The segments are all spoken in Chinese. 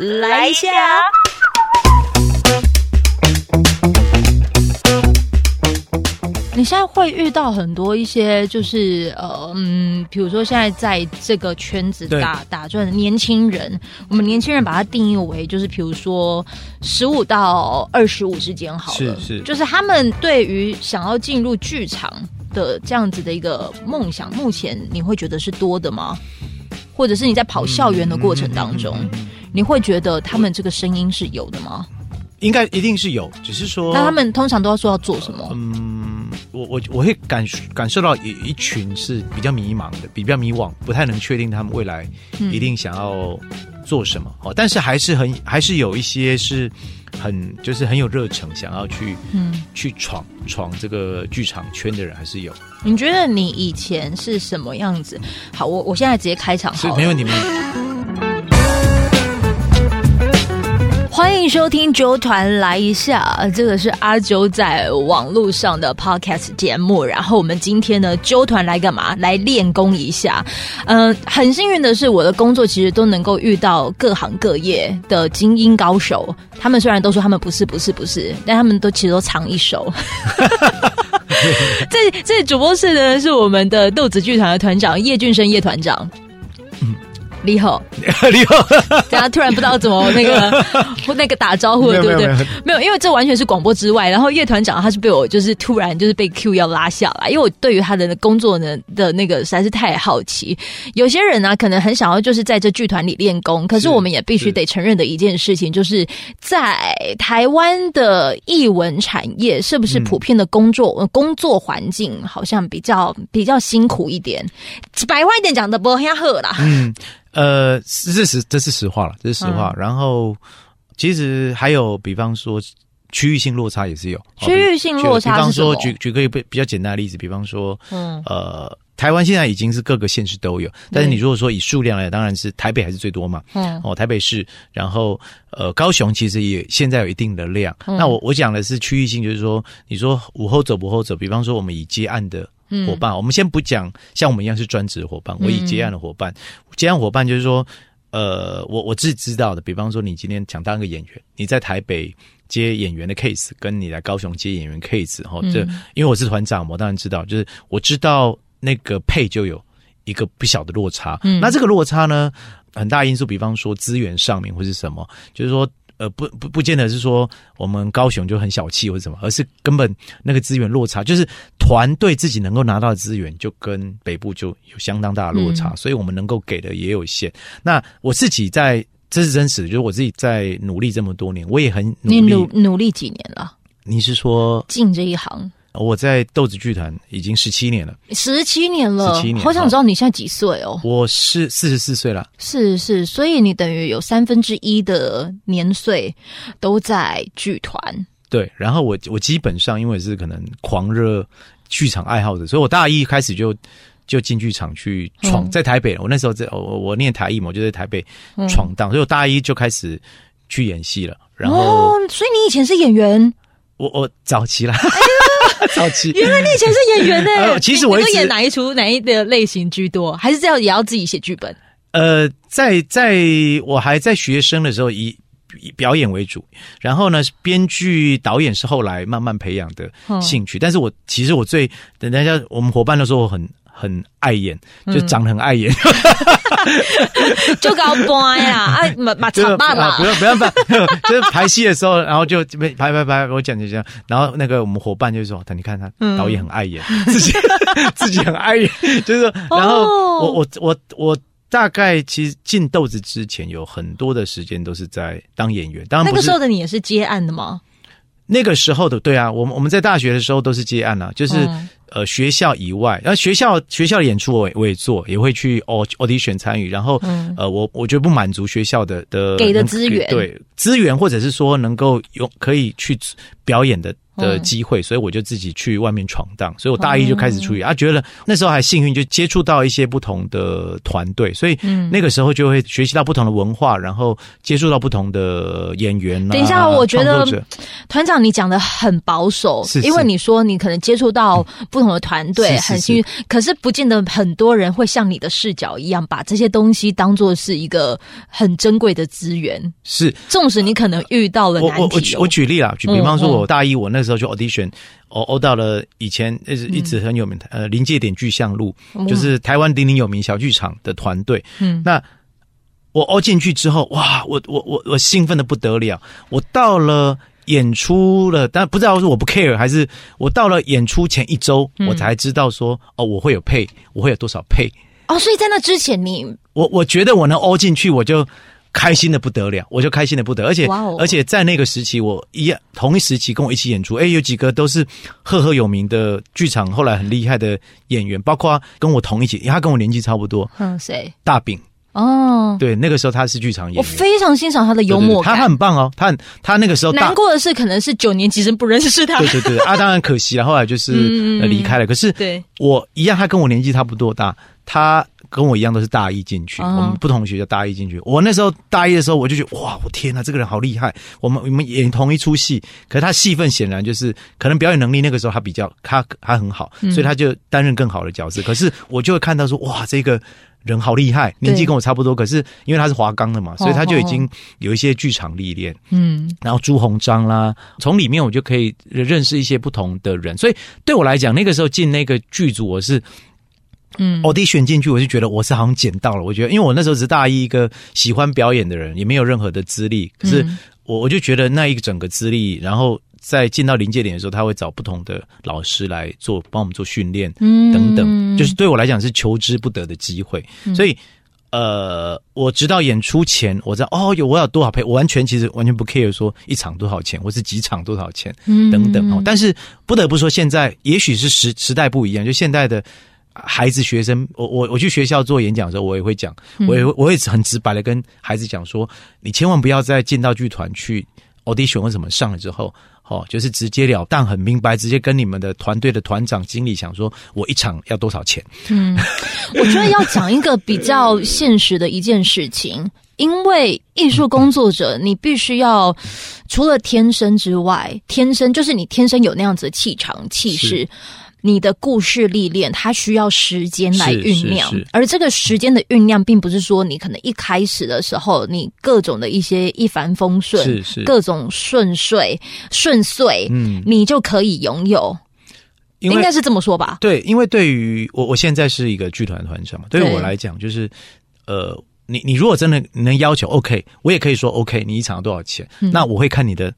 来一下。你现在会遇到很多一些，就是呃嗯，比如说现在在这个圈子打打转的年轻人，我们年轻人把它定义为就是比如说十五到二十五之间好了，是是。就是他们对于想要进入剧场的这样子的一个梦想，目前你会觉得是多的吗？或者是你在跑校园的过程当中，嗯嗯嗯嗯嗯你会觉得他们这个声音是有的吗？应该一定是有，只是说那他们通常都要说要做什么？嗯，我我我会感感受到一一群是比较迷茫的，比较迷惘，不太能确定他们未来嗯一定想要做什么。哦，但是还是很还是有一些是很就是很有热诚，想要去嗯，去闯闯这个剧场圈的人还是有，你觉得你以前是什么样子？好，我我现在直接开场好了。没问题，没问题。欢迎收听九团来一下，这个是阿九在网络上的 podcast 节目。然后我们今天呢，纠团来干嘛？来练功一下。嗯、很幸运的是，我的工作其实都能够遇到各行各业的精英高手。他们虽然都说他们不是不是不是，但他们都其实都藏一手。这这主播室呢，是我们的豆子剧团的团长叶俊生叶团长。你好，你好，大家突然不知道怎么 那个那个打招呼了，对不对？没有，因为这完全是广播之外。然后叶团长他是被我就是突然就是被 Q 要拉下来，因为我对于他的工作呢的那个实在是太好奇。有些人呢、可能很想要就是在这剧团里练功，可是是我们也必须得承认的一件事情，就是在台湾的艺文产业，是不是嗯普遍的工作、呃工作环境好像比较比较辛苦一点？白话一点讲的不很好啦。嗯，呃，这是实，这是实话了，这是实话。然后，其实还有，比方说区域性落差也是有。哦区域性落差比方说，举举个比比较简单的例子，比方说，嗯呃，台湾现在已经是各个县市都有，但是你如果说以数量来，当然是台北还是最多嘛。嗯哦，台北市，然后呃，高雄其实也现在有一定的量。嗯那我我讲的是区域性，就是说，你说午后走不后走，比方说我们以接案的嗯伙伴，我们先不讲像我们一样是专职伙伴，我以嗯接案的伙伴，接案伙伴就是说，呃，我我自己知道的，比方说你今天想当一个演员，你在台北接演员的 case，跟你来高雄接演员 case，哈、这嗯因为我是团长，我当然知道，就是我知道那个配就有一个不小的落差。嗯。那这个落差呢，很大因素，比方说资源上面或是什么，就是说。呃，不不不见得是说我们高雄就很小气或者什么，而是根本那个资源落差，就是团队自己能够拿到的资源，就跟北部就有相当大的落差，嗯所以我们能够给的也有限。那我自己在，这是真实的，就是我自己在努力这么多年，我也很努你力。努努力几年了？你是说进这一行我在豆子剧团已经十七年了，十七年了，十七年好想知道你现在几岁哦？我是四十四岁了。是是，所以你等于有三分之一的年岁都在剧团。对，然后我我基本上因为是可能狂热剧场爱好者，所以我大一开始就就进剧场去闯，嗯在台北，我那时候在我我我念台艺嘛，我就在台北嗯闯荡，所以我大一就开始去演戏了。然后哦，所以你以前是演员，我我早期啦，早期原来你以前是演员呢、呃其实我演哪一出哪一的类型居多？还是这样也要自己写剧本？呃，在在我还在学生的时候，以以表演为主，然后呢，编剧导演是后来慢慢培养的嗯兴趣。但是我其实我最等大家我们伙伴都说我很很碍眼，就嗯长得很碍眼，就搞掰啦，啊，马马就是长爸啊不爸，用不要不用，就是排戏的时候，然后就排排排，我讲就这样，然后那个我们伙伴就说：“等你看他嗯。导演很碍眼，自己自己很碍眼，就是说，然后哦。我我我我。”大概其实进豆子之前有很多的时间都是在当演员，当然那个时候的你也是接案的吗？那个时候的，对啊，我们我们在大学的时候都是接案啊，就是、嗯呃学校以外，然后学校学校的演出我也我也做，也会去 aud audition 参与，然后、嗯。呃我我觉得不满足学校的的给的资源。对资源或者是说能够有可以去表演的的机会，所以我就自己去外面闯荡。所以我大一就开始出去啊，觉得那时候还幸运，就接触到一些不同的团队，所以那个时候就会学习到不同的文化，然后接触到不同的演员。等一下，我觉得团长你讲的很保守，是因为你说你可能接触到不同的团队很幸运，可是不见得很多人会像你的视角一样，把这些东西当做是一个很珍贵的资源。是，纵使你可能遇到了难题，我举例啊，举比方说，我大一我那时候就 audition，哦欧到了以前一直一直很有名的呃临界点巨像路，就是台湾鼎鼎有名小剧场的团队。嗯，那我欧进去之后，哇，我我我我兴奋的不得了。我到了演出了，但不知道是我不 care 还是我到了演出前一周，我才知道说哦，我会有配，我会有多少配。哦，所以在那之前你，我我觉得我能欧进去，我就。开心的不得了，我就开心的不得，而且而且在那个时期，我一样同一时期跟我一起演出，哎，有几个都是赫赫有名的剧场，后来很厉害的演员，包括跟我同一起，他跟我年纪差不多，嗯，谁？大饼哦，对，那个时候他是剧场演员，我非常欣赏他的幽默感，他很棒哦，他他那个时候难过的是，可能是九年级生不认识他，对对对，啊，当然可惜了，后来就是离开了，可是对我一样，他跟我年纪差不多大，他。跟我一样都是大一进去，我们不同学校大一进去。我那时候大一的时候，我就觉得哇，我天呐，这个人好厉害！我们我们演同一出戏，可是他戏份显然就是可能表演能力那个时候他比较他他很好，所以他就担任更好的角色。可是我就会看到说哇，这个人好厉害，年纪跟我差不多，可是因为他是华冈的嘛，所以他就已经有一些剧场历练。嗯，然后朱鸿章啦，从里面我就可以认识一些不同的人。所以对我来讲，那个时候进那个剧组，我是。嗯，我第一选进去，我就觉得我是好像捡到了。我觉得，因为我那时候是大一，一个喜欢表演的人，也没有任何的资历。可是我我就觉得那一整个资历，然后在进到临界点的时候，他会找不同的老师来做，帮我们做训练，嗯，等等，就是对我来讲是求之不得的机会。所以，呃，我直到演出前，我知道哦，有我有多少配，我完全其实完全不 care 说一场多少钱，或是几场多少钱，等等哦。但是不得不说，现在也许是时时代不一样，就现在的。孩子、学生，我我我去学校做演讲的时候，我也会讲，我也我也很直白的跟孩子讲说，你千万不要再进到剧团去 audition 或什么上了之后，哦，就是直截了当、很明白，直接跟你们的团队的团长、经理讲说，我一场要多少钱。嗯，我觉得要讲一个比较现实的一件事情，因为艺术工作者，你必须要除了天生之外，天生就是你天生有那样子的气场、气势。你的故事历练，它需要时间来酝酿，而这个时间的酝酿，并不是说你可能一开始的时候，你各种的一些一帆风顺，是是各种顺遂顺遂，嗯，你就可以拥有，应该是这么说吧？对，因为对于我，我现在是一个剧团团长嘛，对于我来讲，就是呃，你你如果真的能要求 OK，我也可以说 OK，你一场多少钱？那我会看你的。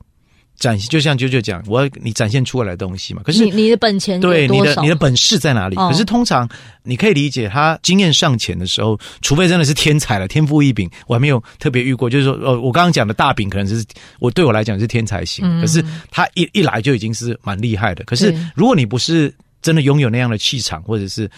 展现就像啾啾讲，我要你展现出来的东西嘛。可是你你的本钱对你的你的本事在哪里？可是通常你可以理解，他经验尚浅的时候，除非真的是天才了，天赋异禀，我还没有特别遇过。就是说，呃，我刚刚讲的大饼可能是我对我来讲是天才型，可是他一一来就已经是蛮厉害的。可是如果你不是真的拥有那样的气场，或者是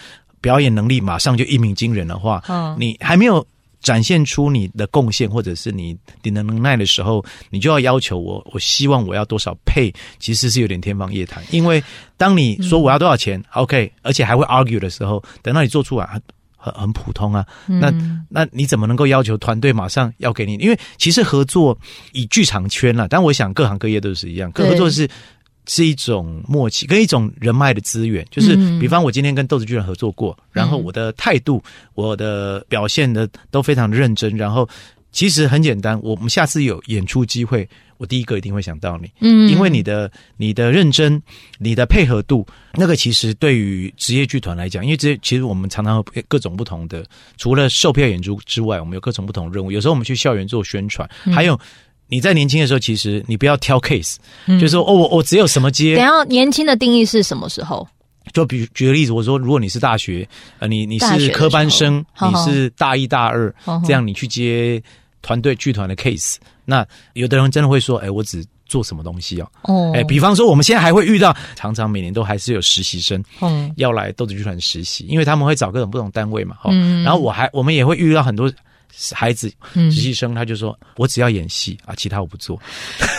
表演能力马上就一鸣惊人的话，你还没有。展现出你的贡献，或者是你你的能耐的时候，你就要要求我，我希望我要多少配，其实是有点天方夜谭。因为当你说我要多少钱，OK，而且还会 argue 的时候，等到你做出来很很很普通啊，那那你怎么能够要求团队马上要给你？因为其实合作以剧场圈了，但我想各行各业都是一样，合作是。是一种默契，跟一种人脉的资源。就是，比方我今天跟豆子巨人合作过，然后我的态度、我的表现的都非常的认真。然后，其实很简单，我们下次有演出机会，我第一个一定会想到你。嗯，因为你的、你的认真、你的配合度，那个其实对于职业剧团来讲，因为这其实我们常常各种不同的，除了售票演出之外，我们有各种不同任务。有时候我们去校园做宣传，还有。你在年轻的时候，其实你不要挑 case，就是说哦，我我只有什么接。等下，年轻的定义是什么时候？就比举个例子，我说，如果你是大学，呃，你你是科班生，你是大一大二，这样你去接团队剧团的 case，那有的人真的会说，哎，我只做什么东西哦？哦，哎，比方说，我们现在还会遇到，常常每年都还是有实习生，嗯，要来豆子剧团实习，因为他们会找各种不同单位嘛，嗯，然后我还我们也会遇到很多。孩子嗯实习生，他就说我只要演戏啊，其他我不做。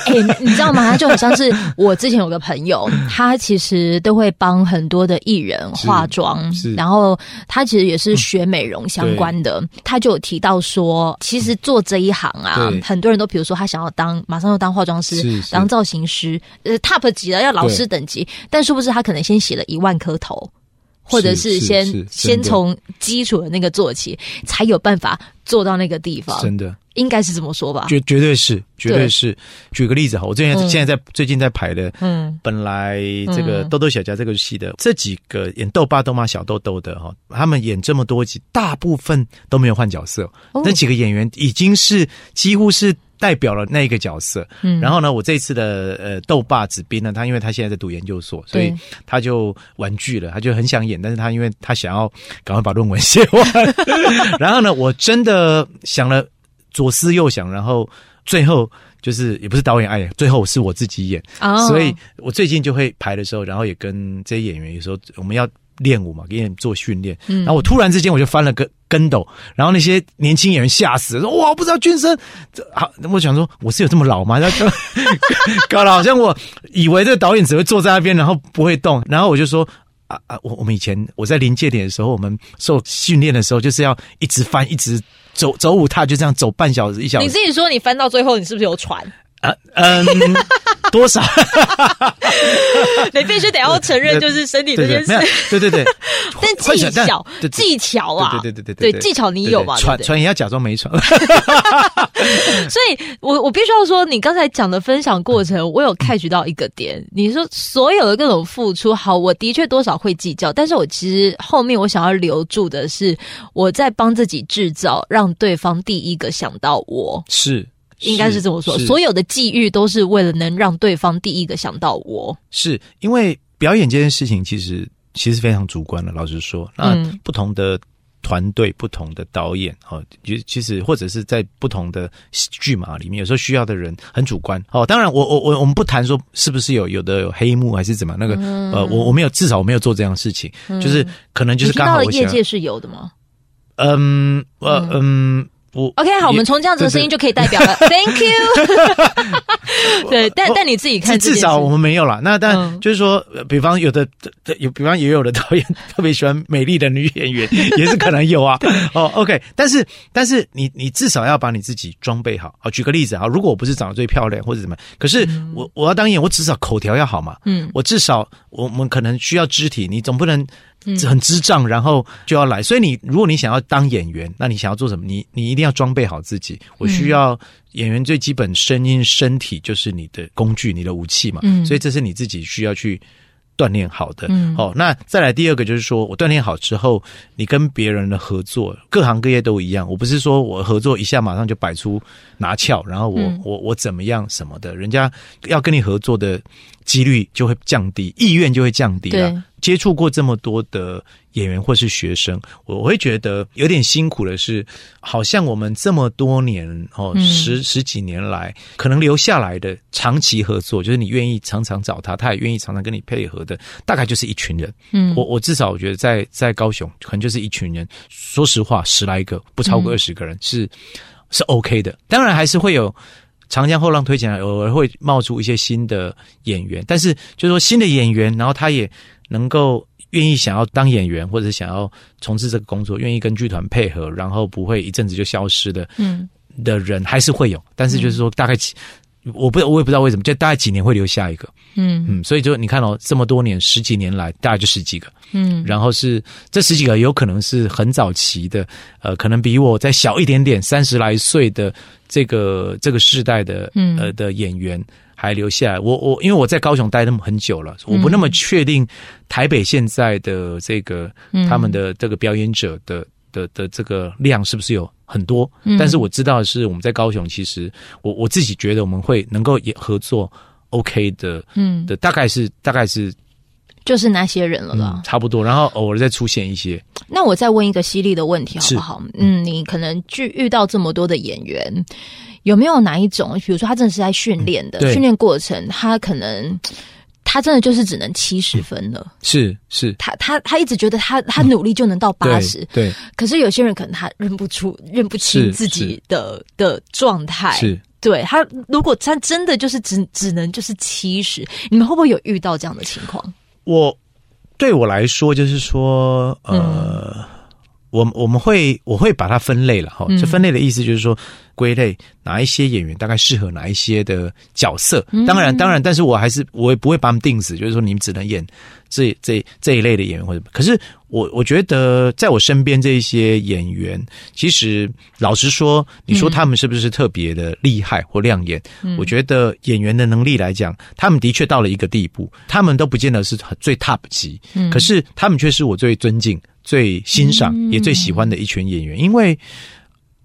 哎、你知道吗？他就很像是 我之前有个朋友，他其实都会帮很多的艺人化妆是，然后他其实也是学美容相关的。他就有提到说，其实做这一行啊，很多人都比如说他想要当马上要当化妆师是，是当造型师，呃，top 级的要老师等级，但殊不知他可能先洗了一万颗头。或者是先是先从基础的那个做起，才有办法做到那个地方，真的，应该是这么说吧？绝绝对是，绝对对是。举个例子哈，我最近嗯。现在在最近在排的，嗯。本来这个嗯。豆豆小家这个戏的这几个演豆爸豆妈小豆豆的哈，他们演这么多集，大部分都没有换角色。哦。那几个演员已经是几乎是代表了那一个角色。嗯然后呢，我这一次的呃豆爸子斌呢，他因为他现在在读研究所，所以他就婉拒了，他就很想演，但是他因为他想要赶快把论文写完，然后呢，我真的想了左思右想，然后最后就是也不是导演爱演，最后是我自己演。哦所以我最近就会排的时候，然后也跟这些演员有时候我们要练舞嘛，给你们做训练。嗯然后我突然之间我就翻了个跟斗，然后那些年轻演员吓死了，说哇，我不知道俊生，这好，我想说我是有这么老吗？然后搞搞得好像我以为这个导演只会坐在那边，然后不会动，然后我就说。啊啊！我我们以前我在临界点的时候，我们受训练的时候，就是要一直翻，一直走走舞踏，就这样走半小时一小时你自己说你翻到最后，你是不是有喘？啊嗯，多少？你必须得要承认，就是身体这件事。，对对 对，但技巧技巧啊，对对对对对技巧你有嘛？传传也要假装没传。所以我我必须要说，你刚才讲的分享过程，我有 catch 到一个点。你说所有的各种付出，好，我的确多少会计较，但是我其实后面我想要留住的是，我在帮自己制造，让对方第一个想到我。是，应该是这么说，所有的际遇都是为了能让对方第一个想到我。是因为表演这件事情，其实其实非常主观的。老实说，那嗯不同的团队、不同的导演，哦，其其实或者是在不同的剧码里面，有时候需要的人很主观。哦，当然我，我我我们不谈说是不是有有的有黑幕还是怎么样，那个、呃，我我没有至少我没有做这样的事情，就是可能就是刚好我，业界是有的吗嗯呃嗯。我？OK，好，我们从这样子的声音就可以代表了。Thank you。对，但但你自己看至至少我们没有了。那但嗯就是说，呃比方有的有，比方也有的导演 特别喜欢美丽的女演员，也是可能有啊。哦，OK，但是但是你你至少要把你自己装备好。好，举个例子啊，如果我不是长得最漂亮或者怎么样，可是我我要当演员，我至少口条要好嘛。嗯我至少我们可能需要肢体，你总不能嗯很智障，然后就要来。所以你如果你想要当演员，那你想要做什么？你你一定要装备好自己。我需要演员最基本声音、身体就是你的工具、你的武器嘛。嗯所以这是你自己需要去。锻炼好的，嗯哦，那再来第二个就是说，我锻炼好之后，你跟别人的合作，各行各业都一样。我不是说我合作一下马上就摆出拿翘，然后我、嗯我我怎么样什么的，人家要跟你合作的几率就会降低，意愿就会降低了对。接触过这么多的演员或是学生，我我会觉得有点辛苦的是，好像我们这么多年哦，嗯十十几年来，可能留下来的长期合作，就是你愿意常常找他，他也愿意常常跟你配合的，大概就是一群人。嗯我我至少我觉得在在高雄，可能就是一群人。说实话，十来个，不超过嗯二十个人、是是 OK 的。当然还是会有长江后浪推前来，偶尔会冒出一些新的演员，但是就是说新的演员，然后他也能够愿意想要当演员，或者想要从事这个工作，愿意跟剧团配合，然后不会一阵子就消失的嗯的人还是会有，但是就是说大概几。我不，我也不知道为什么，就大概几年会留下一个，嗯。嗯，所以就你看哦，这么多年十几年来，大概就十几个，嗯。然后是这十几个有可能是很早期的，呃，可能比我再小一点点，三十来岁的这个这个世代的嗯。呃的演员还留下来。我我因为我在高雄待那么很久了，我不那么确定台北现在的这个、嗯。他们的这个表演者的的的这个量是不是有很多？嗯。但是我知道的是我们在高雄，其实我我自己觉得我们会能够也合作 OK 的嗯，的，大概是大概是就是那些人了啦嗯。差不多，然后偶尔再出现一些。那我再问一个犀利的问题好不好？嗯，你可能去遇到这么多的演员，有没有哪一种，比如说他真的是在训练的，对训练过程他可能他真的就是只能七十分了。是是，他他他一直觉得他他努力就能到八十、嗯对，可是有些人可能他认不出、认不清自己的的状态。是对他，如果他真的就是只只能就是七十，你们会不会有遇到这样的情况？我对我来说，就是说，呃，我我们会我会把它分类了哈。嗯这分类的意思就是说，归类哪一些演员大概适合哪一些的角色。嗯当然，当然，但是我还是我也不会把他们定死，就是说你们只能演这这这一类的演员或者。可是我我觉得，在我身边这一些演员，其实老实说，你说他们是不是特别的厉害或亮眼？嗯我觉得演员的能力来讲，他们的确到了一个地步，他们都不见得是最 top 级，嗯可是他们却是我最尊敬、最欣赏、嗯也最喜欢的一群演员，因为。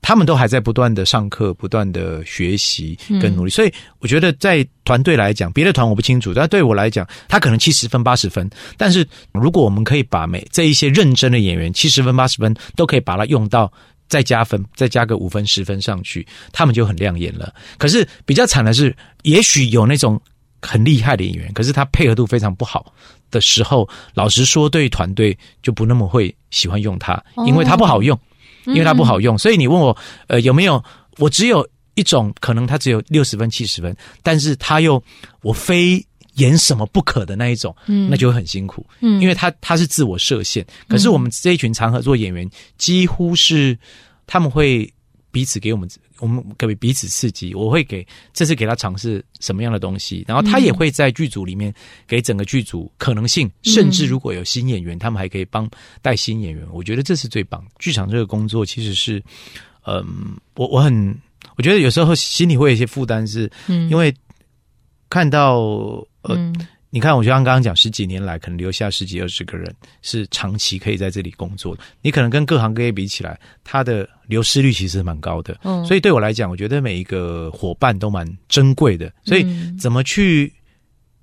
他们都还在不断的上课、不断的学习跟努力，所以我觉得在团队来讲，别的团我不清楚，但对我来讲，他可能七十分、八十分。但是如果我们可以把每这一些认真的演员七十分、八十分都可以把它用到再加分，再加个五分、十分上去，他们就很亮眼了。可是比较惨的是，也许有那种很厉害的演员，可是他配合度非常不好的时候，老实说，对团队就不那么会喜欢用他，因为他不好用。因为它不好用，所以你问我，呃，有没有？我只有一种可能，它只有六十分、七十分，但是它又我非演什么不可的那一种，嗯那就会很辛苦，嗯因为它它是自我设限。可是我们这一群常合作演员，几乎是他们会彼此给我们，我们给彼此刺激。我会给这次给他尝试什么样的东西，然后他也会在剧组里面给整个剧组可能性，甚至如果有新演员，他们还可以帮带新演员。我觉得这是最棒。剧场这个工作其实是，嗯，我我很我觉得有时候心里会有一些负担，是嗯因为看到呃。嗯你看，我就像刚刚讲，十几年来可能留下十几二十个人是长期可以在这里工作的。你可能跟各行各业比起来，它的流失率其实蛮高的。嗯所以对我来讲，我觉得每一个伙伴都蛮珍贵的。所以嗯怎么去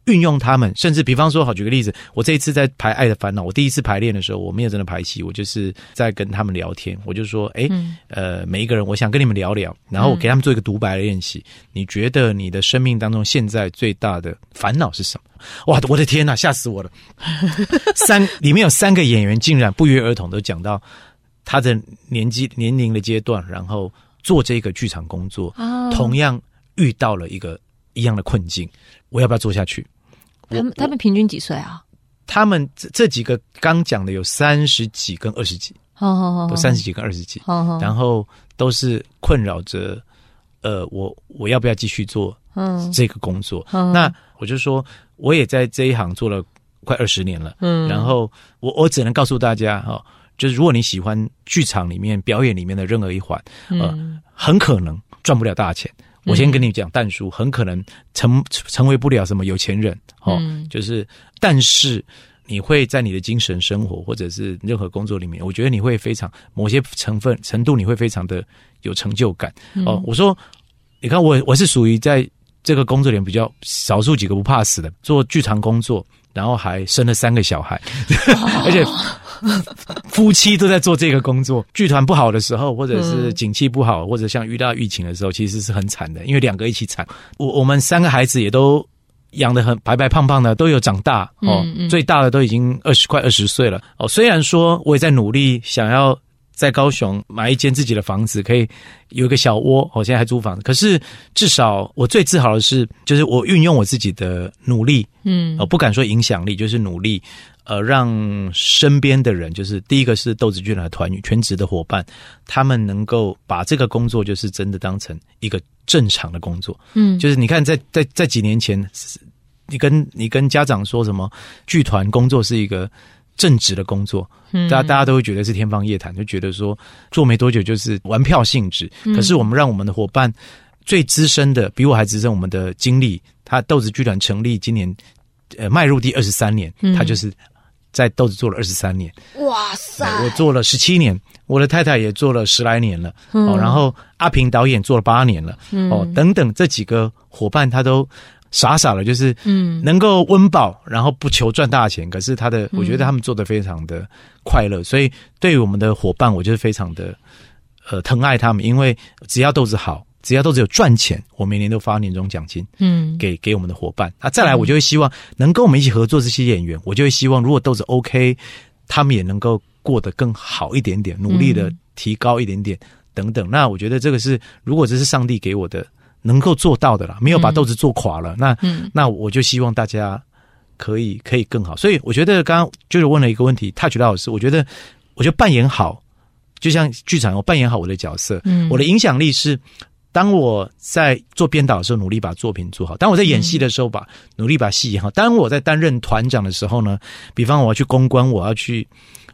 运用他们，甚至比方说，好举个例子，我这一次在排《爱的烦恼》，我第一次排练的时候，我没有真的排戏，我就是在跟他们聊天，我就说，哎、嗯呃，每一个人，我想跟你们聊聊，然后我给他们做一个独白的练习。你觉得你的生命当中现在最大的烦恼是什么？哇，我的天呐，吓死我了！三里面有三个演员竟然不约而同都讲到他的年纪年龄的阶段，然后做这个剧场工作，啊同样遇到了一个一样的困境，我要不要做下去？他们他们平均几岁啊？他们这这几个刚讲的有三十几跟二十几，好好好，有三十几跟二十几，然后都是困扰着，呃，我我要不要继续做嗯这个工作？嗯那我就说，我也在这一行做了快二十年了，嗯然后我我只能告诉大家哈、哦，就是如果你喜欢剧场里面表演里面的任何一环，呃，嗯很可能赚不了大钱。我先跟你讲，淡叔很可能成成为不了什么有钱人哦，嗯就是但是你会在你的精神生活或者是任何工作里面，我觉得你会非常某些成分程度你会非常的有成就感嗯哦。我说，你看我我是属于在这个工作里面比较少数几个不怕死的，做剧场工作，然后还生了三个小孩，而且夫妻都在做这个工作。剧团不好的时候，或者是嗯景气不好，或者像遇到疫情的时候，其实是很惨的，因为两个一起惨。我我们三个孩子也都养的很白白胖胖的，都有长大哦。嗯嗯最大的都已经二十快二十岁了哦。虽然说我也在努力想要。在高雄买一间自己的房子，可以有一个小窝。我现在还租房子，可是至少我最自豪的是，就是我运用我自己的努力，嗯呃，不敢说影响力，就是努力，呃，让身边的人，就是第一个是豆子剧团的团员、全职的伙伴，他们能够把这个工作就是真的当成一个正常的工作。嗯就是你看在，在在几年前，你跟你跟家长说什么剧团工作是一个正职的工作，嗯。大家大家都会觉得是天方夜谭，就觉得说做没多久就是玩票性质。嗯。可是我们让我们的伙伴最资深的，比我还资深，我们的经历，他豆子剧团成立今年呃迈入第二十三年，嗯。他就是在豆子做了二十三年。哇塞。呃我做了十七年，我的太太也做了十来年了、哦，然后阿平导演做了八年了、哦，等等这几个伙伴他都傻傻的，就是嗯能够温饱，然后不求赚大钱，可是他的我觉得他们做的非常的快乐，所以对于我们的伙伴，我就是非常的呃疼爱他们，因为只要豆子好。只要豆子有赚钱，我每年都发年终奖金嗯，给给我们的伙伴啊。再来，我就会希望能跟我们一起合作这些演员，我就会希望如果豆子 OK，他们也能够过得更好一点点，努力的提高一点点等等。那我觉得这个是，如果这是上帝给我的能够做到的啦，没有把豆子做垮了，那嗯那我就希望大家可以可以更好。所以我觉得刚刚就是问了一个问题，touch 到老师，我觉得我觉得扮演好，就像剧场，我扮演好我的角色，嗯我的影响力是。当我在做编导的时候，努力把作品做好；当我在演戏的时候，把努力把戏演好；当我在担任团长的时候呢，比方我要去公关，我要去，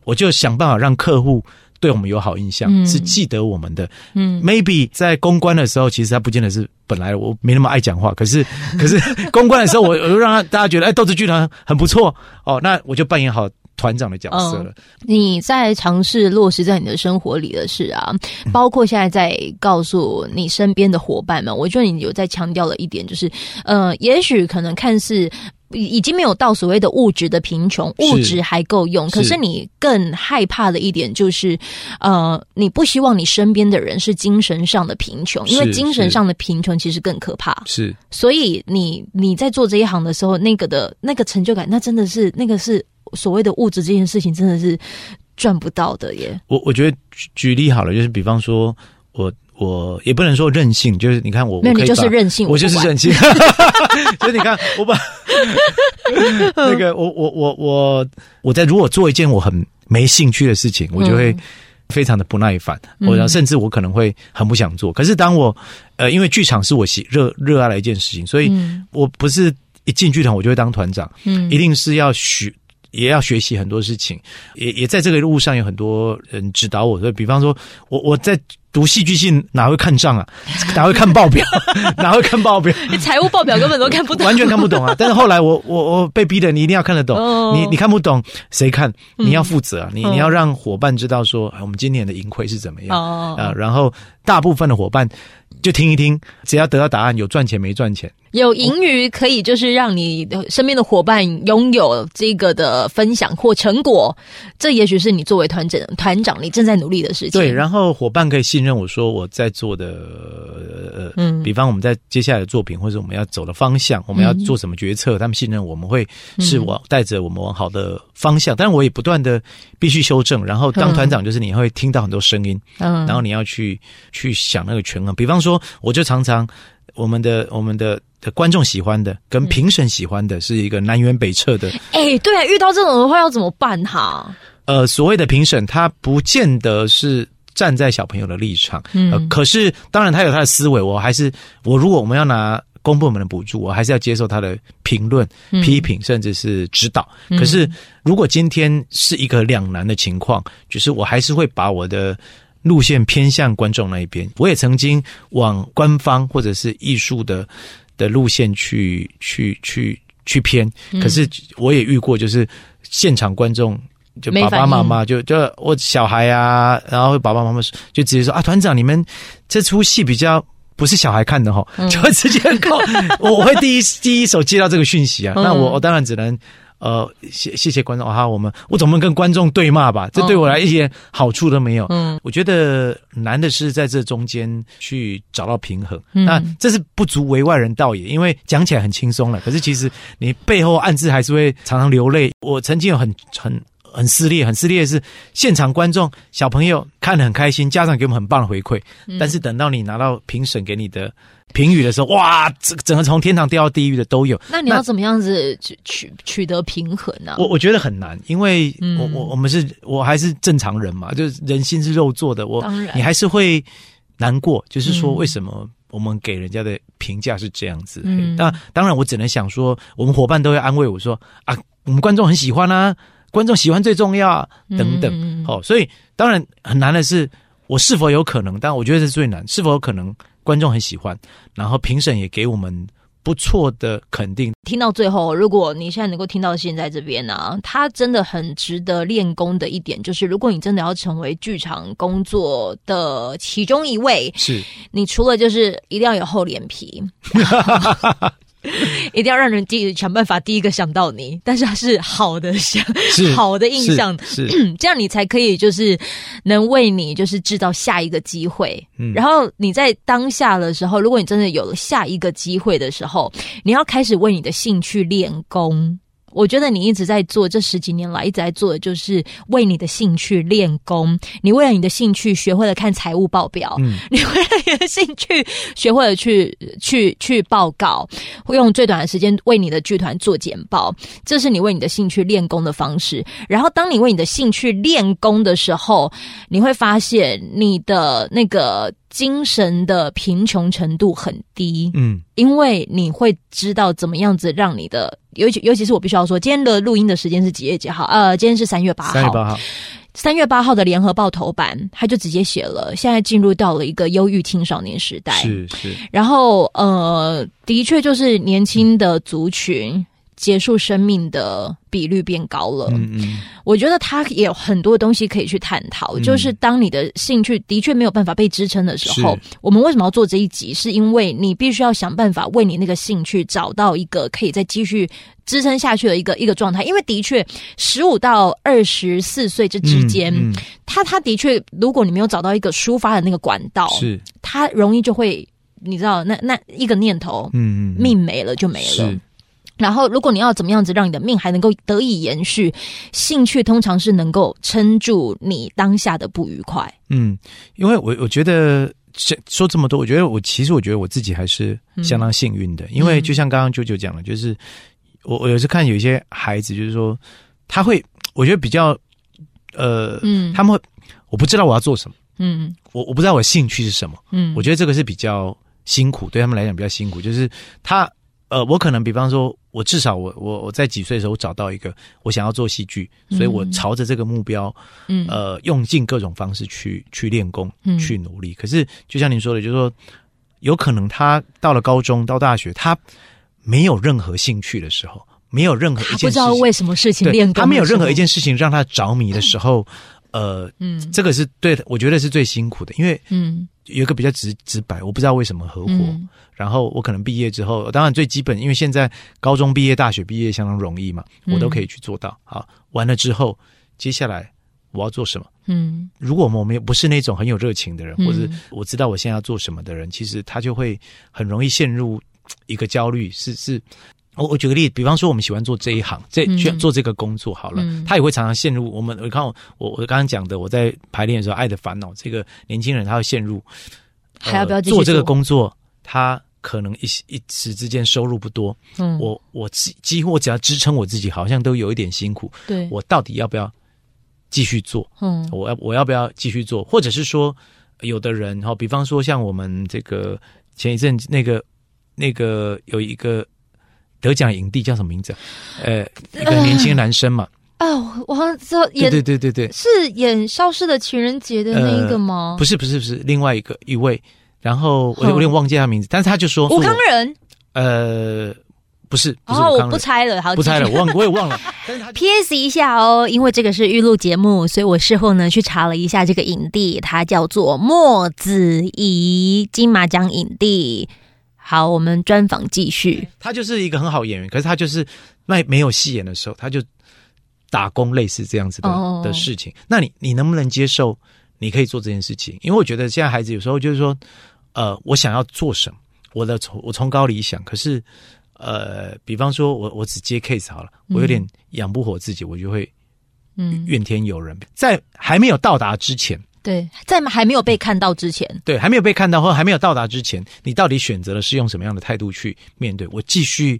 我就想办法让客户对我们有好印象，嗯是记得我们的。嗯 maybe 在公关的时候，其实他不见得是本来我没那么爱讲话，可是 可是公关的时候，我我就让他大家觉得哎，豆子剧团很不错哦，那我就扮演好团长的角色了。你在尝试落实在你的生活里的事啊，包括现在在告诉你身边的伙伴们，我觉得你有在强调了一点，就是呃，也许可能看似。已已经没有到所谓的物质的贫穷，物质还够用。可是你更害怕的一点就是，呃，你不希望你身边的人是精神上的贫穷，因为精神上的贫穷其实更可怕。是所以你你在做这一行的时候，那个的那个成就感，那真的是那个是所谓的物质这件事情，真的是赚不到的耶。我我觉得举举例好了，就是比方说我我也不能说任性，就是你看我那，你就是任性，我就是任性，所 以你看我把 那个我我我我我在如果做一件我很没兴趣的事情，我就会嗯非常的不耐烦，嗯我甚至我可能会很不想做。可是当我呃，因为剧场是我喜热热爱的一件事情，所以嗯我不是一进剧团我就会当团长，嗯一定是要学。也要学习很多事情，也也在这个路上有很多人指导我。所以，比方说，我我在读戏剧性哪会看账啊？哪会看报表？哪会看报表？你财务报表根本都看不懂，完全看不懂啊！但是后来我我我被逼的，你一定要看得懂。哦你你看不懂，谁看？嗯你要负责啊！你嗯你要让伙伴知道说，哎我们今年的盈亏是怎么样哦啊？然后大部分的伙伴就听一听，只要得到答案，有赚钱没赚钱，有盈余可以就是让你的身边的伙伴拥有这个的分享或成果，这也许是你作为团长团长你正在努力的事情。对，然后伙伴可以信任我说我在做的，呃，嗯比方我们在接下来的作品或者我们要走的方向，我们要做什么决策，他们信任我们会是嗯。往带着我们往好的方向，但是我也不断的必须修正。然后当团长就是你会听到很多声音，嗯，然后你要去去想那个权衡。比方说，我就常常我们的我们的的观众喜欢的跟评审喜欢的是一个南辕北辙的。哎、对啊，遇到这种的话要怎么办哈？呃，所谓的评审，他不见得是站在小朋友的立场，嗯呃，可是当然他有他的思维，我还是我如果我们要拿公部门的补助，我还是要接受他的评论、嗯批评，甚至是指导。嗯可是如果今天是一个两难的情况，就是我还是会把我的。路线偏向观众那一边，我也曾经往官方或者是艺术的的路线去去去去偏，嗯可是我也遇过，就是现场观众就爸爸妈妈就就我小孩啊，然后爸爸妈妈就直接说啊，团长你们这出戏比较。不是小孩看的哈，嗯就会直接告我，我会第一第一手接到这个讯息啊，嗯那我我当然只能呃谢谢谢观众啊，我们我总不能跟观众对骂吧，这对我来一点好处都没有。嗯我觉得难的是在这中间去找到平衡，嗯那这是不足为外人道也，因为讲起来很轻松了，可是其实你背后暗自还是会常常流泪。我曾经有很很。很撕裂，很撕裂的是现场观众小朋友看得很开心，家长给我们很棒的回馈，嗯但是等到你拿到评审给你的评语的时候，哇，整整个从天堂掉到地狱的都有。那你要怎么样子取取取得平衡呢、我我觉得很难，因为嗯。我我我们是我还是正常人嘛，就是人心是肉做的，我当然。你还是会难过，就是说嗯。为什么我们给人家的评价是这样子？嗯。那当然我只能想说，我们伙伴都会安慰我说啊，我们观众很喜欢啊，观众喜欢最重要啊，等等。嗯哦，所以当然很难的是，我是否有可能？但我觉得这是最难，是否有可能观众很喜欢，然后评审也给我们不错的肯定。听到最后，如果你现在能够听到现在这边呢、它真的很值得练功的一点，就是如果你真的要成为剧场工作的其中一位，是你除了就是一定要有厚脸皮，一定要让人第想办法第一个想到你，但是它是好的想是 好的印象，这样你才可以就是能为你就是制造下一个机会。嗯然后你在当下的时候，如果你真的有了下一个机会的时候，你要开始为你的兴趣练功。我觉得你一直在做，这十几年来一直在做的就是为你的兴趣练功。你为了你的兴趣学会了看财务报表，嗯你为了你的兴趣学会了去去去报告，会用最短的时间为你的剧团做简报，这是你为你的兴趣练功的方式。然后，当你为你的兴趣练功的时候，你会发现你的那个精神的贫穷程度很低，嗯因为你会知道怎么样子让你的，尤其尤其是我必须要说，今天的录音的时间是几月几号？呃，今天是三月八号。三月八号，三月八号的联合报头版，他就直接写了，现在进入到了一个忧郁青少年时代。是是，然后呃，的确就是年轻的族群结束生命的比率变高了。嗯嗯我觉得他也有很多东西可以去探讨，嗯就是当你的兴趣的确没有办法被支撑的时候，我们为什么要做这一集？是因为你必须要想办法为你那个兴趣找到一个可以再继续支撑下去的一个一个状态。因为的确，十五到二十四岁这之间，嗯嗯他他的确，如果你没有找到一个抒发的那个管道，是他容易就会，你知道，那那一个念头，嗯嗯命没了就没了是。然后，如果你要怎么样子让你的命还能够得以延续，兴趣通常是能够撑住你当下的不愉快。嗯，因为我我觉得说说这么多，我觉得我其实我觉得我自己还是相当幸运的，因为就像刚刚舅舅讲的，就是我我有时看有一些孩子，就是说他会，我觉得比较呃，嗯。他们会我不知道我要做什么，嗯。我我不知道我的兴趣是什么，嗯，我觉得这个是比较辛苦，对他们来讲比较辛苦，就是他呃，我可能比方说，我至少我我我在几岁的时候我找到一个我想要做戏剧，所以我嗯朝着这个目标，嗯。呃，用尽各种方式去去练功嗯，去努力。可是就像您说的，就是说，有可能他到了高中到大学，他没有任何兴趣的时候，没有任何一件事情，不知道为什么事情对练功他没有任何一件事情让他着迷的时候，呃，嗯。这个是对的，我觉得是最辛苦的，因为嗯有一个比较直直白，我不知道为什么合伙。嗯然后我可能毕业之后，当然最基本，因为现在高中毕业、大学毕业相当容易嘛，嗯我都可以去做到。好，完了之后，接下来我要做什么？嗯如果我们不是那种很有热情的人，嗯或者我知道我现在要做什么的人，其实他就会很容易陷入一个焦虑。是是，我我举个例子，比方说我们喜欢做这一行，这去做这个工作好了，嗯他也会常常陷入我们。我看我我我刚刚讲的，我在排练的时候，《爱的烦恼》这个年轻人他会陷入。还要不要继续呃做这个？工作？他可能一一时之间收入不多，嗯，我我几几乎我只要支撑我自己，好像都有一点辛苦。对，我到底要不要继续做？嗯我要我要不要继续做？或者是说，有的人哈，比方说像我们这个前一阵那个那个有一个得奖影帝叫什么名字啊？呃，一个年轻男生嘛，哦，我好像知道对演对对对对，是演《消失的情人节》的那一个吗？不是不是不是，另外一个一位，然后我嗯有点忘记他名字，但是他就说吴康仁。呃，不是，不是哦，我不猜了，好，不猜了，我忘，我也忘了。P.S. 一下哦，因为这个是预录节目，所以我事后呢去查了一下这个影帝，他叫做莫子仪，金马奖影帝。好，我们专访继续。他就是一个很好演员，可是他就是那没有戏演的时候，他就打工类似这样子的、哦的事情。那你你能不能接受？你可以做这件事情，因为我觉得现在孩子有时候就是说，呃，我想要做什么，我的崇我崇高理想，可是呃，比方说我我只接 case 好了，我有点养不活自己，我就会嗯，怨天尤人。在还没有到达之前，对，在还没有被看到之前，对，还没有被看到或还没有到达之前，你到底选择了是用什么样的态度去面对？我继续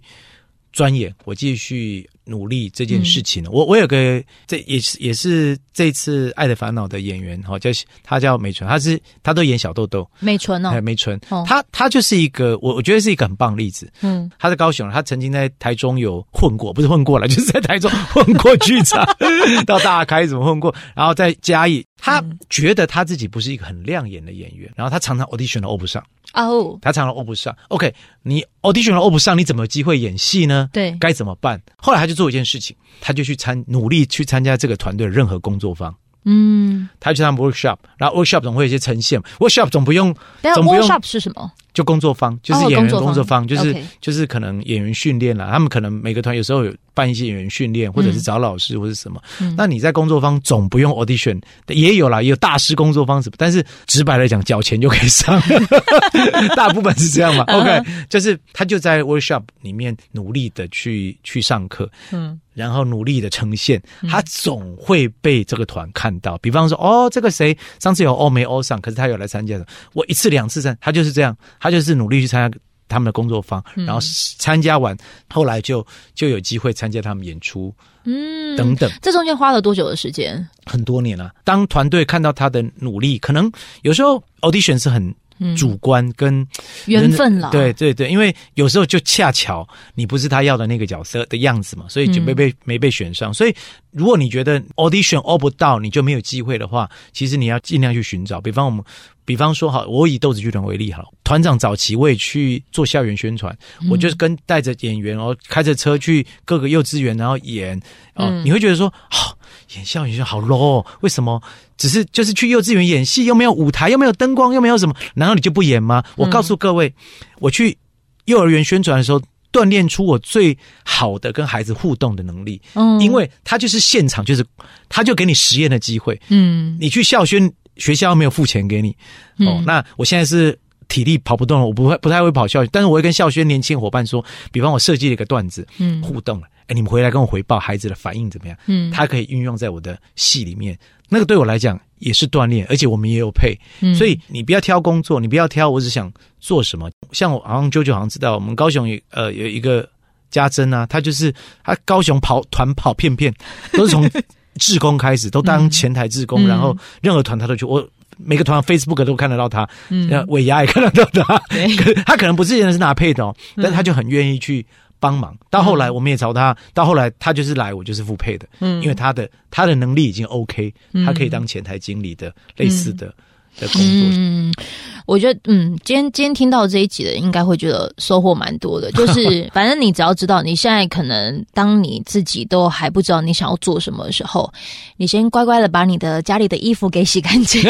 钻研，我继续努力这件事情呢？我我有个这也是也是这次《爱的烦恼》的演员哈，叫他叫美纯，他是他都演小豆豆，美纯哦。还有，梅纯。哦，他他就是一个我我觉得是一个很棒的例子。嗯。他在高雄，他曾经在台中有混过，不是混过了，就是在台中混过剧场，到大开怎么混过，然后在嘉义，他嗯。觉得他自己不是一个很亮眼的演员，然后他常常 audition 都 o 不上，哦，他常常 o 不上。OK，你 audition 了 o 不上，你怎么有机会演戏呢？对，该怎么办？后来他就做一件事情，他就去参努力去参加这个团队的任何工作坊。嗯，他去他们 workshop，然后 workshop 总会有一些呈现，workshop 总不用但是总不用 workshop 是什么？就工作方，就是哦演员工作坊工作坊，就是就是可能演员训练了，他们可能每个团有时候有办一些演员训练，或者是找老师或者什么。嗯。那你在工作方总不用 audition，也有啦，也有大师工作方什么，但是直白来讲，缴钱就可以上，大部分是这样嘛。嗯。OK，就是他就在 workshop 里面努力的去去上课，嗯然后努力的呈现，他总会被这个团看到。比方说，哦，这个谁？上次有欧没欧上，可是他有来参加的，我一次两次参，他就是这样，他就是努力去参加他们的工作坊，然后参加完，后来就就有机会参加他们演出嗯，等等。这中间花了多久的时间？很多年了、当团队看到他的努力，可能有时候 audition 是很嗯主观跟缘分了，对对对，因为有时候就恰巧你不是他要的那个角色的样子嘛，所以就没嗯被、没被选上。所以如果你觉得 audition o 不到，你就没有机会的话，其实你要尽量去寻找。比方我们，比方说好，我以豆子剧团为例好了，团长早期我也去做校园宣传，嗯我就是跟带着演员然后，开着车去各个幼稚园，然后演哦，嗯你会觉得说，好、演校园宣传好 low，、哦、为什么？只是就是去幼稚园演戏，又没有舞台，又没有灯光，又没有什么，难道你就不演吗？我告诉各位，我去幼儿园宣传的时候，锻炼出我最好的跟孩子互动的能力，嗯因为他就是现场，就是他就给你实验的机会。嗯你去校宣，学校又没有付钱给你，哦，嗯那我现在是。体力跑不动了，我不会不太会跑校，但是我会跟校宣年轻伙伴说，比方我设计了一个段子，嗯互动了，哎，你们回来跟我回报孩子的反应怎么样？嗯他可以运用在我的戏里面，那个对我来讲也是锻炼，而且我们也有配，嗯所以你不要挑工作，你不要挑，我只想做什么。像我好像啾啾好像知道，我们高雄有呃有一个家珍啊，他就是他高雄跑团跑片片，都是从志工开始，都当前台志工，嗯。然后任何团他都去，我每个团 Facebook 都看得到他，嗯。呃尾牙也看得到他，他可能不是真的是拿配的哦，但他就很愿意去帮忙。到后来我们也找他，到后来他就是来，我就是付配的，嗯。因为他的他的能力已经 OK，嗯。他可以当前台经理的类似的的工作。嗯，我觉得，嗯，今天今天听到这一集的，应该会觉得收获蛮多的。就是，反正你只要知道，你现在可能当你自己都还不知道你想要做什么的时候，你先乖乖的把你的家里的衣服给洗干净。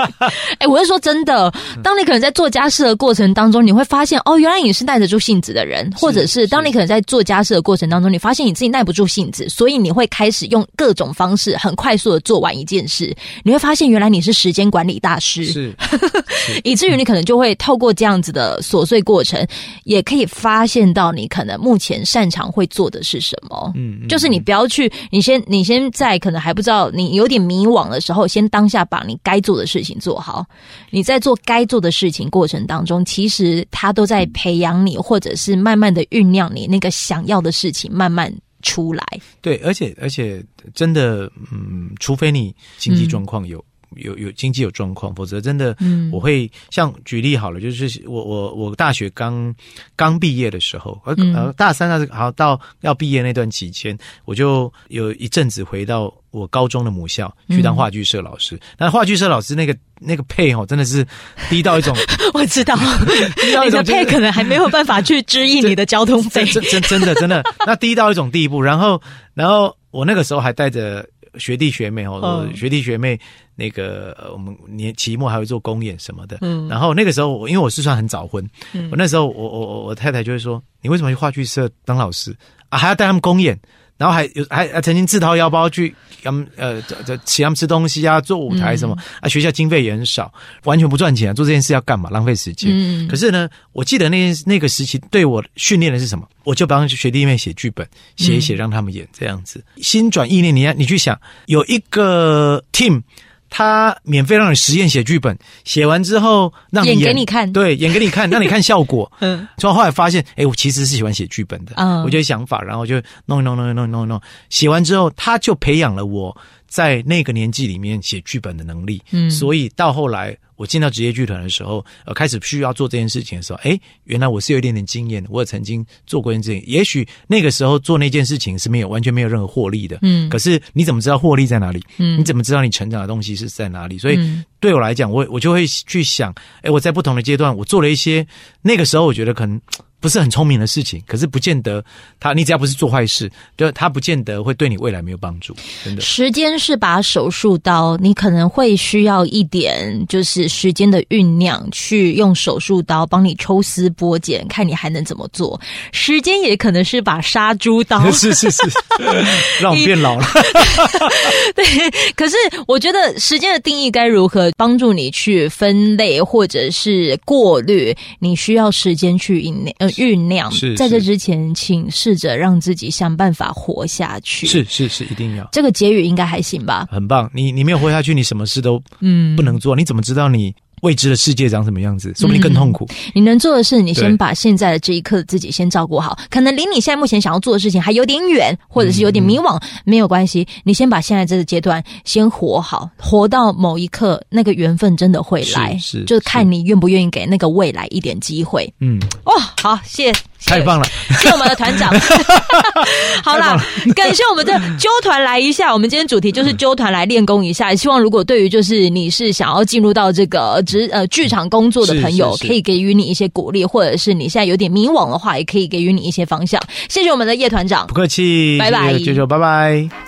哎、我是说真的，当你可能在做家事的过程当中，你会发现，哦，原来你是耐得住性子的人，或者是当你可能在做家事的过程当中，你发现你自己耐不住性子，所以你会开始用各种方式很快速的做完一件事，你会发现原来你是时间管理大师。是，以至于你可能就会透过这样子的琐碎过程，也可以发现到你可能目前擅长会做的是什么。嗯，嗯就是你不要去，你先你先在可能还不知道你有点迷惘的时候，先当下把你该做的事情做好。你在做该做的事情过程当中，其实他都在培养你，或者是慢慢的酝酿你那个想要的事情慢慢出来。对，而且而且真的，嗯，除非你经济状况有。有有经济有状况，否则真的，嗯我会像举例好了，就是我我我大学刚刚毕业的时候，呃、嗯呃大三那是好到要毕业那段期间，我就有一阵子回到我高中的母校去当话剧社老师。那话剧社老师那个那个配哦，真的是低到一种 我知道，低到一你的种就是配可能还没有办法去支应你的交通费。真真真的真的，那低到一种地步。然后然后我那个时候还带着学弟学妹哦，嗯学弟学妹那个呃我们年期末还会做公演什么的。嗯然后那个时候我因为我是算很早婚，嗯我那时候我我我我太太就会说，你为什么去话剧社当老师啊？还要带他们公演？然后还有还还曾经自掏腰包去他们呃请他们吃东西啊，做舞台什么、啊，学校经费也很少，完全不赚钱、啊，做这件事要干嘛？浪费时间。嗯可是呢，我记得那那个时期对我训练的是什么？我就帮学弟妹写剧本，写一写让他们演这样子。心转意念，你要你去想，有一个 team。他免费让你实验写剧本，写完之后让你演演给你看对，演给你看，让你看效果。嗯所以后来发现，哎，我其实是喜欢写剧本的。嗯我就有想法，然后就弄一弄弄一弄弄一弄，写完之后，他就培养了我在那个年纪里面写剧本的能力。嗯所以到后来我进到职业剧团的时候，呃，开始需要做这件事情的时候，哎，原来我是有一点点经验的，我也曾经做过一件事情。也许那个时候做那件事情是没有完全没有任何获利的，嗯可是你怎么知道获利在哪里？嗯你怎么知道你成长的东西是在哪里？所以嗯对我来讲，我我就会去想，哎，我在不同的阶段，我做了一些那个时候我觉得可能不是很聪明的事情，可是不见得他你只要不是做坏事，就他不见得会对你未来没有帮助，真的。时间是把手术刀，你可能会需要一点就是时间的酝酿，去用手术刀帮你抽丝剥茧，看你还能怎么做。时间也可能是把杀猪刀，是是是，让我变老了。对，可是我觉得时间的定义该如何帮助你去分类或者是过滤？你需要时间去酝酿。酝酿，在这之前，请试着让自己想办法活下去。是是是，一定要。这个结语应该还行吧？很棒。你你没有活下去，你什么事都嗯不能做。你怎么知道你？未知的世界长什么样子，说不定更痛苦。你能做的是，你先把现在的这一刻自己先照顾好。可能离你现在目前想要做的事情还有点远，或者是有点迷惘，没有关系。你先把现在这个阶段先活好，活到某一刻，那个缘分真的会来。是，就看你愿不愿意给那个未来一点机会。嗯，哦，好，谢谢。太棒了，谢谢我们的团长。好啦，感谢我们的纠团来一下。我们今天主题就是纠团来练功一下。希望如果对于就是你是想要进入到这个职呃剧场工作的朋友，可以给予你一些鼓励，或者是你现在有点迷惘的话，也可以给予你一些方向。谢谢我们的叶团长，不客气，拜拜，舅舅，拜拜。